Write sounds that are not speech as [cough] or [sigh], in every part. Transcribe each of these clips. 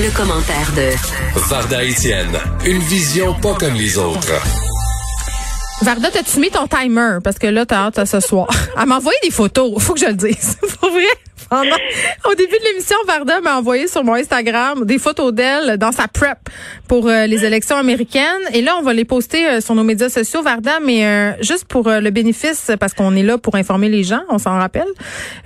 Le, commentaire de Varda Étienne, une vision pas comme les autres. Varda, t'as-tu mis ton timer? Parce que là, t'as hâte à ce soir. [laughs] Elle m'a envoyé des photos. Faut que je le dise. [laughs] Pour vrai. Pendant- au début de l'émission, Varda m'a envoyé sur mon Instagram des photos d'elle dans sa prep pour euh, les élections américaines. Et là, on va les poster euh, sur nos médias sociaux, Varda, mais euh, juste pour le bénéfice, parce qu'on est là pour informer les gens, on s'en rappelle.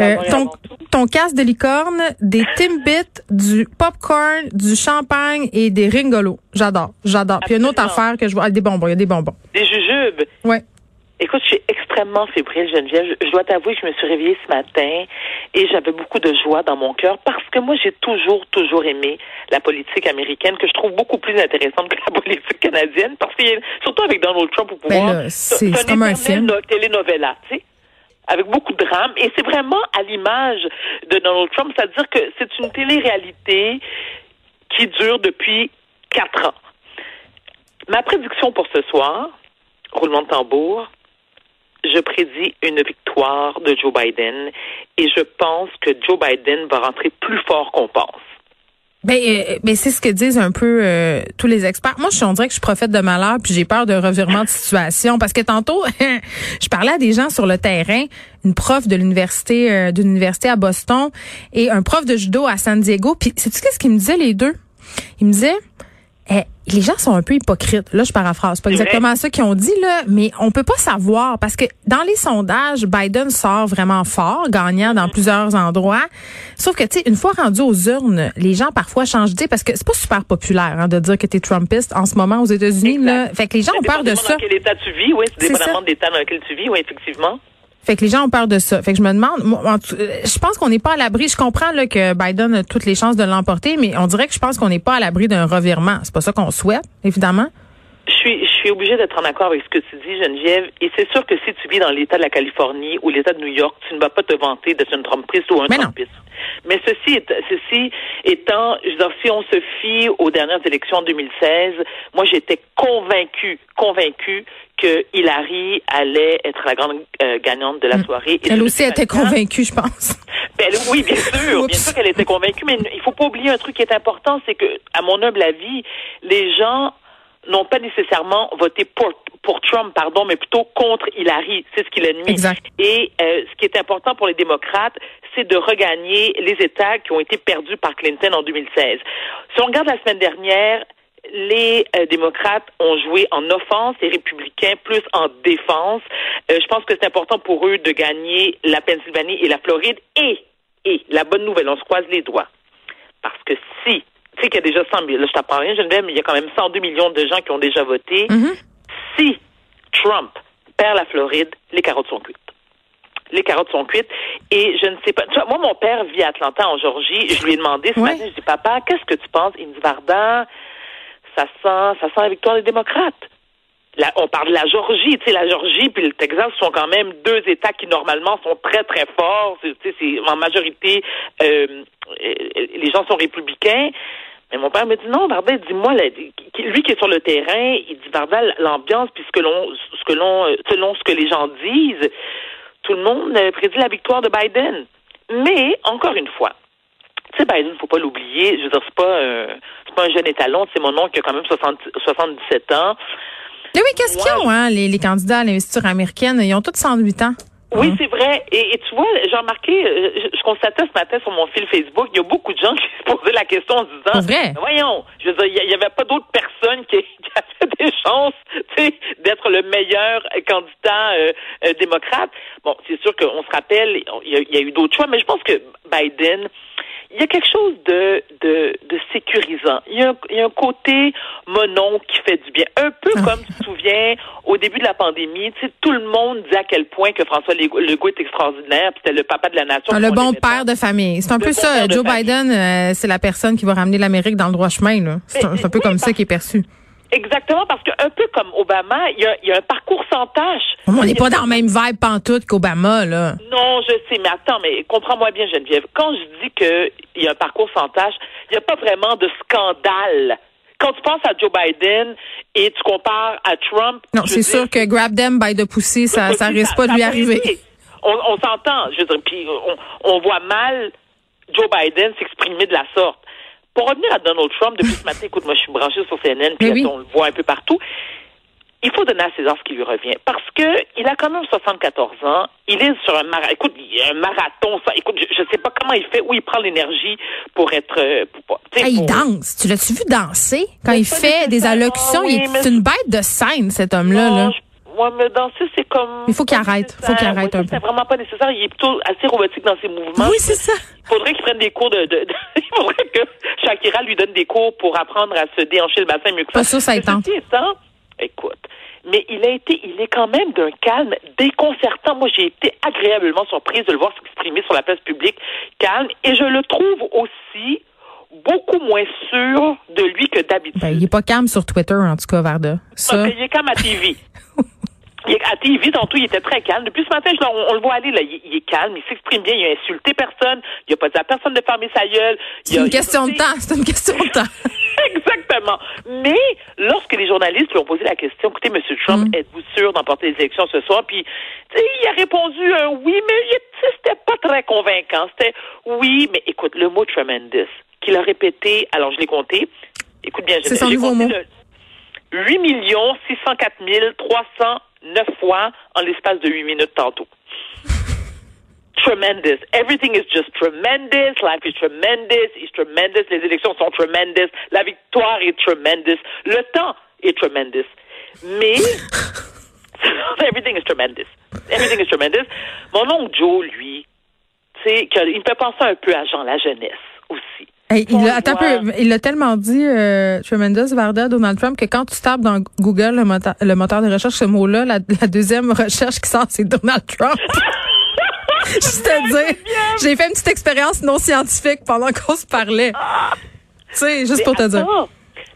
Euh, ton, ton casque de licorne, des Timbits, du popcorn, du champagne et des ringolos. J'adore, j'adore. Puis une autre affaire que je vois, ah, des bonbons, il y a des bonbons. Des jujubes. Ouais. Écoute, je suis extrêmement fébrile, Geneviève. Je, je dois t'avouer que je me suis réveillée ce matin et j'avais beaucoup de joie dans mon cœur parce que moi, j'ai toujours, toujours aimé la politique américaine que je trouve beaucoup plus intéressante que la [laughs] politique canadienne parce que, surtout avec Donald Trump au pouvoir, Ben c'est- comme un film. no- telenovela, tu sais avec beaucoup de drame. Et c'est vraiment à l'image de Donald Trump, c'est-à-dire que c'est une télé-réalité qui dure depuis quatre ans. Ma prédiction pour ce soir, roulement de tambour, je prédis une victoire de Joe Biden et je pense que Joe Biden va rentrer plus fort qu'on pense. Ben, ben c'est ce que disent un peu euh, tous les experts. Moi, je on dirait que je prophète de malheur, puis j'ai peur de revirement de situation parce que tantôt, [laughs] je parlais à des gens sur le terrain, une prof de l'université euh, d'une université à Boston et un prof de judo à San Diego. Puis, sais-tu qu'est-ce qu'ils me disaient les deux? Ils me disaient eh, les gens sont un peu hypocrites. Là, je paraphrase. C'est pas exactement ça qu'ils ont dit, là, mais on peut pas savoir parce que dans les sondages, Biden sort vraiment fort, gagnant dans plusieurs endroits. Sauf que, tu sais, une fois rendu aux urnes, les gens parfois changent d'idée parce que c'est pas super populaire hein, de dire que tu es Trumpiste en ce moment aux États-Unis. Fait que les gens ont peur de ça. Dans quel état tu vis, oui, c'est dépendamment de l'état dans lequel tu vis, oui, effectivement. Fait que les gens ont peur de ça. Fait que je me demande, je pense qu'on n'est pas à l'abri. Je comprends là, que Biden a toutes les chances de l'emporter, mais on dirait que je pense qu'on n'est pas à l'abri d'un revirement. C'est pas ça qu'on souhaite, évidemment. Je suis, je suis obligée d'être en accord avec ce que tu dis, Geneviève. Et c'est sûr que si tu vis dans l'État de la Californie ou l'État de New York, tu ne vas pas te vanter d'être une Trumpiste ou un Mais non. Trumpiste. Mais ceci, est, ceci étant, je veux dire, si on se fie aux dernières élections en 2016, moi j'étais convaincue, convaincue que Hillary allait être la grande euh, gagnante de la soirée. Et Elle aussi était convaincue, je pense. ben, elle- oui, bien [laughs] sûr, bien sûr qu'elle était convaincue, mais il faut pas oublier un truc qui est important, c'est que, à mon humble avis, les gens n'ont pas nécessairement voté pour, pour Trump, pardon, mais plutôt contre Hillary. C'est ce qui l'ennemie. Exact. Et euh, ce qui est important pour les démocrates, c'est de regagner les États qui ont été perdus par Clinton en 2016. Si on regarde la semaine dernière, les euh, démocrates ont joué en offense, les républicains plus en défense. Euh, je pense que c'est important pour eux de gagner la Pennsylvanie et la Floride. Et, et la bonne nouvelle, on se croise les doigts. Parce que si, tu sais qu'il y a déjà 100 000, là je t'apprends rien, Geneviève, mais il y a quand même 102 millions de gens qui ont déjà voté. Mhm. Si Trump perd la Floride, les carottes sont cuites. Les carottes sont cuites. Et je ne sais pas. Tu vois, moi, mon père vit à Atlanta, en Georgie. Je lui ai demandé ce Ouais. matin, je dis, papa, qu'est-ce que tu penses? Il me dit, Varda, ça sent, ça sent la victoire des démocrates. On parle de la Georgie, tu sais, la Georgie puis le Texas sont quand même deux États qui normalement sont très très forts. Tu sais, en majorité euh, euh, les gens sont républicains. Mais mon père me dit non, Varda, dis-moi, lui qui est sur le terrain, il dit Varda, l'ambiance puis ce que l'on, ce que l'on, euh, selon ce que les gens disent, tout le monde euh, prédit la victoire de Biden. Mais encore une fois, tu sais, Biden, faut pas l'oublier. Je veux dire, c'est pas, c'est pas un jeune étalon. C'est mon oncle qui a quand même 60 77 ans. Mais oui, qu'est-ce qu'ils ont, hein, les, les candidats à l'investiture américaine? Ils ont tous 108 ans. Oui, Hein? c'est vrai. Et, et tu vois, j'ai remarqué, euh, je, je constatais ce matin sur mon fil Facebook, il y a beaucoup de gens [laughs] qui se posaient la question en se disant, vrai? Voyons, je veux dire, il n'y avait pas d'autres personnes qui, [laughs] qui avaient des chances, tu sais, d'être le meilleur candidat euh, euh, démocrate. Bon, c'est sûr qu'on se rappelle, il y, a, il y a eu d'autres choix, mais je pense que Biden, il y a quelque chose de, de, de sécurisant. Il y, a un, il y a un côté monon qui fait du bien. Un peu Ah. comme tu te souviens, au début de la pandémie, tu sais, tout le monde disait à quel point que François Legault est extraordinaire, puis c'était le papa de la nation. Ah, le on bon père de famille. C'est un Le peu bon ça. Joe. Biden, euh, c'est la personne qui va ramener l'Amérique dans le droit chemin. là. C'est un, Mais- c'est un peu oui, comme ça qui est perçu. Exactement, parce que un peu comme Obama, il y a, il y a un parcours sans tâche. On n'est pas dans la même vibe pantoute qu'Obama, là. Non, je sais, mais attends, mais comprends-moi bien, Geneviève. Quand je dis qu'il y a un parcours sans tâche, il n'y a pas vraiment de scandale. Quand tu penses à Joe Biden et tu compares à Trump. Non, c'est sûr que grab them by the pussy, ça, ça risque pas de lui arriver. On, on s'entend, je veux dire, puis on, on voit mal Joe Biden s'exprimer de la sorte. Pour revenir à Donald Trump, depuis ce matin, écoute, moi je suis branchée sur CNN, puis oui. on le voit un peu partout. Il faut donner à César ce qui lui revient. Parce que il a quand même 74 ans. Il est sur un marathon. Écoute, il y a un marathon. Ça, écoute, je, je sais pas comment il fait, où il prend l'énergie pour être. euh, Pour, il pour- danse. Tu l'as-tu vu danser? Quand il fait des allocutions, il oui, est mais- c'est une bête de scène, cet homme-là. Là. je- mais danser, c'est comme. Il faut qu'il arrête. Faut qu'il arrête un C'est peu. vraiment pas nécessaire. Il est plutôt assez robotique dans ses mouvements. Oui, c'est ça. Il faudrait qu'il prenne des cours de, de- de- [laughs] Il faudrait que Shakira lui donne des cours pour apprendre à se déhancher le bassin mieux que Pas sûr, ça ceci étant, écoute, mais il a été, il est quand même d'un calme déconcertant. Moi, j'ai été agréablement surprise de le voir s'exprimer sur la place publique calme, et je le trouve aussi beaucoup moins sûr de lui que d'habitude. Ben, il est pas calme sur Twitter, en tout cas, Varda. Ça. Qu'il est calme à TV. [laughs] Il est- à TV, tantôt, il était très calme. Depuis ce matin, je, on, on le voit aller, là. Il, il est calme, il s'exprime bien, il a insulté personne, il a pas dit à personne de fermer sa gueule. C'est une question de temps. C'est une question de temps. [laughs] Exactement. Mais lorsque les journalistes lui ont posé la question, écoutez, M. Trump, Mm. êtes-vous sûr d'emporter les élections ce soir? Puis, il a répondu un oui, mais c'était pas très convaincant. C'était oui, mais écoute, le mot tremendous, qu'il a répété, alors je l'ai compté. Écoute bien, j'ai son j'ai compté mot. le 8 604 309 fois en l'espace de 8 minutes tantôt. [laughs] Tremendous. Everything is just tremendous. Life is tremendous. It's tremendous. Les élections sont tremendous. La victoire est tremendous. Le temps est tremendous. Mais [laughs] everything is tremendous. Everything is tremendous. Mon oncle Joe, lui, tu sais, il me fait penser un peu à Jean la jeunesse aussi. Hey, il a, attends un voit- peu, il a tellement dit, euh, Tremendous Varda, Donald Trump, que quand tu tapes dans Google le, moteur- le moteur de recherche ce mot-là, la, la deuxième recherche qui sort, c'est Donald Trump. [laughs] Juste te dire, j'ai fait une petite expérience non scientifique pendant qu'on se parlait. Tu sais, juste Mais pour te dire.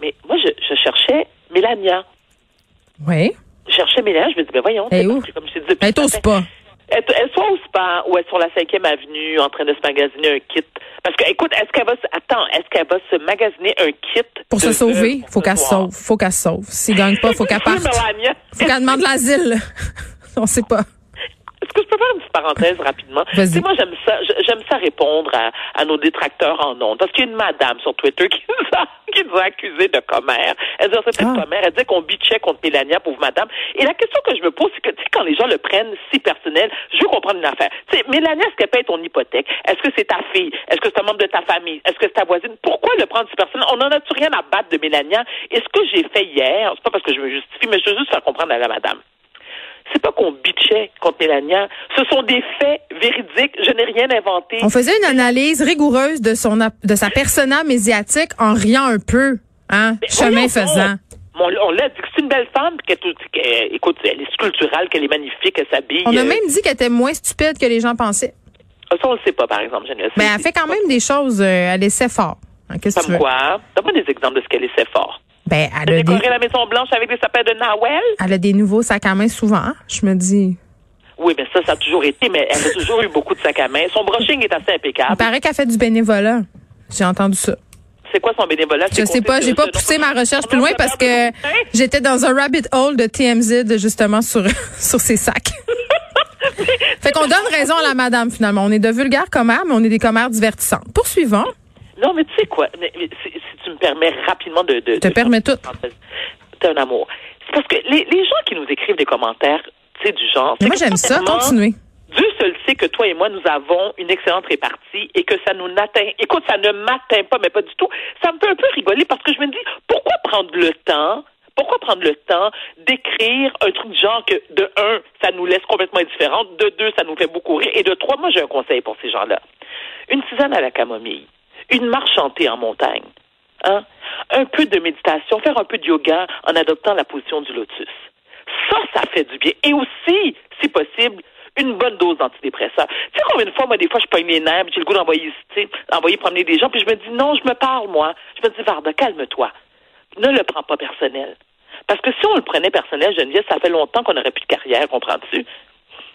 Mais moi, je, je cherchais Mélania. Oui. Je cherchais Mélania, je me dis, ben voyons. Parce que comme je dit Elle spa. Elle, elle soit au spa ou elle est sur la 5e avenue en train de se magasiner un kit. Parce que, écoute, est-ce qu'elle va se, attends, est-ce qu'elle va se magasiner un kit Pour se sauver, faut qu'elle se sauve. Faut qu'elle se sauve. S'il gagne pas, faut [laughs] qu'elle parte. Faut qu'elle demande l'asile. [laughs] On sait pas. Est-ce que je peux faire une petite parenthèse rapidement? Vas-y. Moi, j'aime ça, j'aime ça répondre à, à nos détracteurs en ondes. Parce qu'il y a une madame sur Twitter qui nous a, [laughs] qui nous a accusés de commère. Elle disait, c'était Ah. commère. Elle disait qu'on bitchait contre Mélania, pauvre madame. Et la question que je me pose, c'est que, tu sais, quand les gens le prennent si personnel, je veux comprendre une affaire. Tu sais, Mélania, est-ce qu'elle paye ton hypothèque? Est-ce que c'est ta fille? Est-ce que c'est un membre de ta famille? Est-ce que c'est ta voisine? Pourquoi le prendre si personnel? On en a-tu rien à battre de Mélania? Et ce que j'ai fait hier, c'est pas parce que je me justifie, mais je veux juste faire comprendre à la madame contre Mélania. Ce sont des faits véridiques. Je n'ai rien inventé. On faisait une analyse rigoureuse de son de sa persona médiatique en riant un peu, hein, Mais chemin voyons faisant. On, on l'a dit que c'est une belle femme, qu'elle, qu'elle- écoute, elle est sculpturale, qu'elle est magnifique, qu'elle s'habille. On a euh, même dit qu'elle était moins stupide que les gens pensaient. Ça, on le sait pas, par exemple, Geneviève. Mais elle fait quand même des choses, euh, elle essaie fort. Hein, Qu'est-ce que tu Comme veux? quoi? Donne-moi des exemples de ce qu'elle essaie fort. Ben, elle a, décorer des, la Maison Blanche avec des sapins de Nawel? elle a des nouveaux sacs à main souvent. Je me dis. Oui, mais ça, ça a toujours été, mais elle a toujours eu beaucoup de sacs à main. Son brushing est assez Il impeccable. paraît qu'elle fait du bénévolat. J'ai entendu ça. C'est quoi son bénévolat? Je sais pas, j'ai pas poussé ma recherche plus loin parce que j'étais dans un rabbit hole de TMZ justement sur [laughs] sur ces sacs. [laughs] fait qu'on donne raison à la madame finalement. On est de vulgaires commères, mais on est des commères divertissantes. Poursuivons. Non, mais tu sais quoi? Tu me permets rapidement de. de te de- permets tout. T'es un amour. C'est parce que les, les gens qui nous écrivent des commentaires, tu sais, du genre. Moi j'aime ça. Continuez. Dieu seul sait que toi et moi, nous avons une excellente répartie et que ça nous n'atteint. Écoute, ça ne m'atteint pas, mais pas du tout. Ça me fait un peu rigoler parce que je me dis, pourquoi prendre le temps? Pourquoi prendre le temps d'écrire un truc du genre que, de un, ça nous laisse complètement indifférents, de deux, ça nous fait beaucoup rire, et de trois, moi, j'ai un conseil pour ces gens-là. Une tisane à la camomille. une marche chantée en montagne, hein? un peu de méditation, faire un peu de yoga en adoptant la position du lotus. Ça, ça fait du bien. Et aussi, si possible, une bonne dose d'antidépresseurs. Tu sais combien de fois, moi, des fois, je pogne les nerfs, j'ai le goût d'envoyer, d'envoyer promener des gens, puis je me dis, non, je me parle, moi. Je me dis, Varda, calme-toi. Ne le prends pas personnel. Parce que si on le prenait personnel, Geneviève, ça fait longtemps qu'on n'aurait plus de carrière, comprends-tu?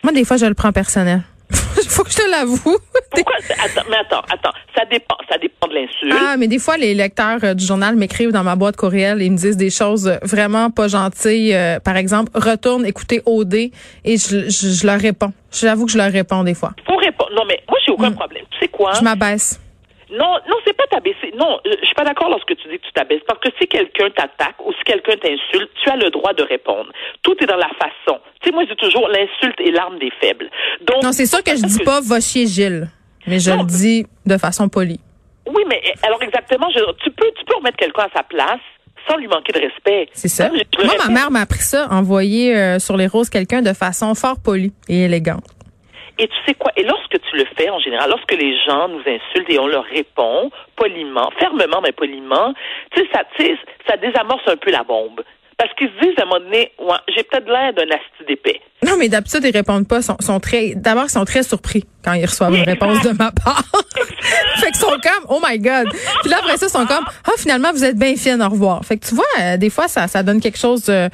Moi, des fois, je le prends personnel. [laughs] faut que je te l'avoue. [laughs] Pourquoi? Attends, mais attends, attends. Ça dépend, ça dépend de l'insulte. Ah, mais des fois, les lecteurs euh, du journal m'écrivent dans ma boîte courriel et me disent des choses euh, vraiment pas gentilles. Euh, par exemple, retourne écouter OD et je, je, je leur réponds. J'avoue que je leur réponds des fois. Faut répondre. Non, mais moi, j'ai aucun problème. Tu sais quoi? Je m'abaisse. Non, non, c'est pas t'abaisser. Non, euh, je suis pas d'accord lorsque tu dis que tu t'abaisses. Parce que si quelqu'un t'attaque ou si quelqu'un t'insulte, tu as le droit de répondre. Tout est dans la façon. Tu sais, moi, je dis toujours, l'insulte est l'arme des faibles. Donc. Non, c'est sûr que je dis pas va chier Gilles. Mais je Non. le dis de façon polie. Oui, mais alors exactement, je, tu peux, tu peux remettre quelqu'un à sa place sans lui manquer de respect. C'est ça. Moi, ma mère m'a appris ça, envoyer euh, sur les roses quelqu'un de façon fort polie et élégante. Et tu sais quoi? Et lorsque tu le fais, en général, lorsque les gens nous insultent et on leur répond poliment, fermement, mais poliment, tu sais, ça, ça désamorce un peu la bombe. Parce qu'ils se disent à un moment donné, ouais, j'ai peut-être l'air d'un asti d'épais. Non, mais d'habitude, ils répondent pas. Sont, sont très, d'abord, ils sont très surpris quand ils reçoivent une réponse de ma part. [laughs] fait qu'ils sont comme, oh my God. Puis là, après ça, ils sont comme, ah, finalement, vous êtes bien fine, au revoir. Fait que tu vois, euh, des fois, ça, ça donne quelque chose de,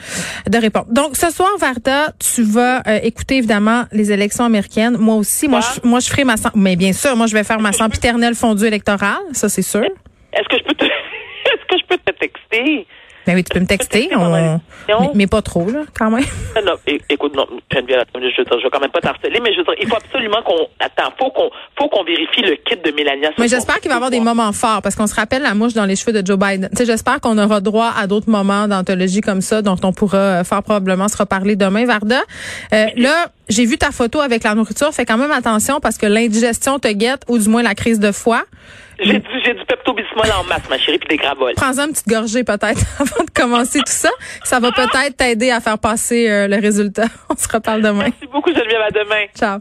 de répondre. Donc, ce soir, Varda, tu vas euh, écouter, évidemment, les élections américaines. Moi aussi, moi, je, moi, je ferai ma, mais bien sûr, moi, je vais faire ma sempiternelle fondue électorale. Ça, c'est sûr. Est-ce que je peux te, [laughs] est-ce que je peux te texter? Ben oui, tu peux me texter. On- mais, mais pas trop, là, quand même. [laughs] Non, écoute, non, Geneviève, je, veux dire, je vais quand même pas t'harceler, mais je veux dire, il faut absolument qu'on, attends, faut qu'on, faut qu'on vérifie le kit de Mélania. Mais j'espère qu'il va y avoir des moments forts parce qu'on se rappelle la mouche dans les cheveux de Joe Biden. Tu sais, j'espère qu'on aura droit à d'autres moments d'anthologie comme ça dont on pourra euh, fort probablement se reparler demain, Varda. Euh, là, j'ai vu ta photo avec la nourriture. Fais quand même attention parce que l'indigestion te guette ou du moins la crise de foie. J'ai du, j'ai du Pepto-Bismol en masse, ma chérie, puis des gravoles. Prends-en une petite gorgée peut-être [laughs] avant de commencer tout ça. Ça va peut-être t'aider à faire passer euh, le résultat. [laughs] On se reparle demain. Merci beaucoup, Geneviève, à demain. Ciao.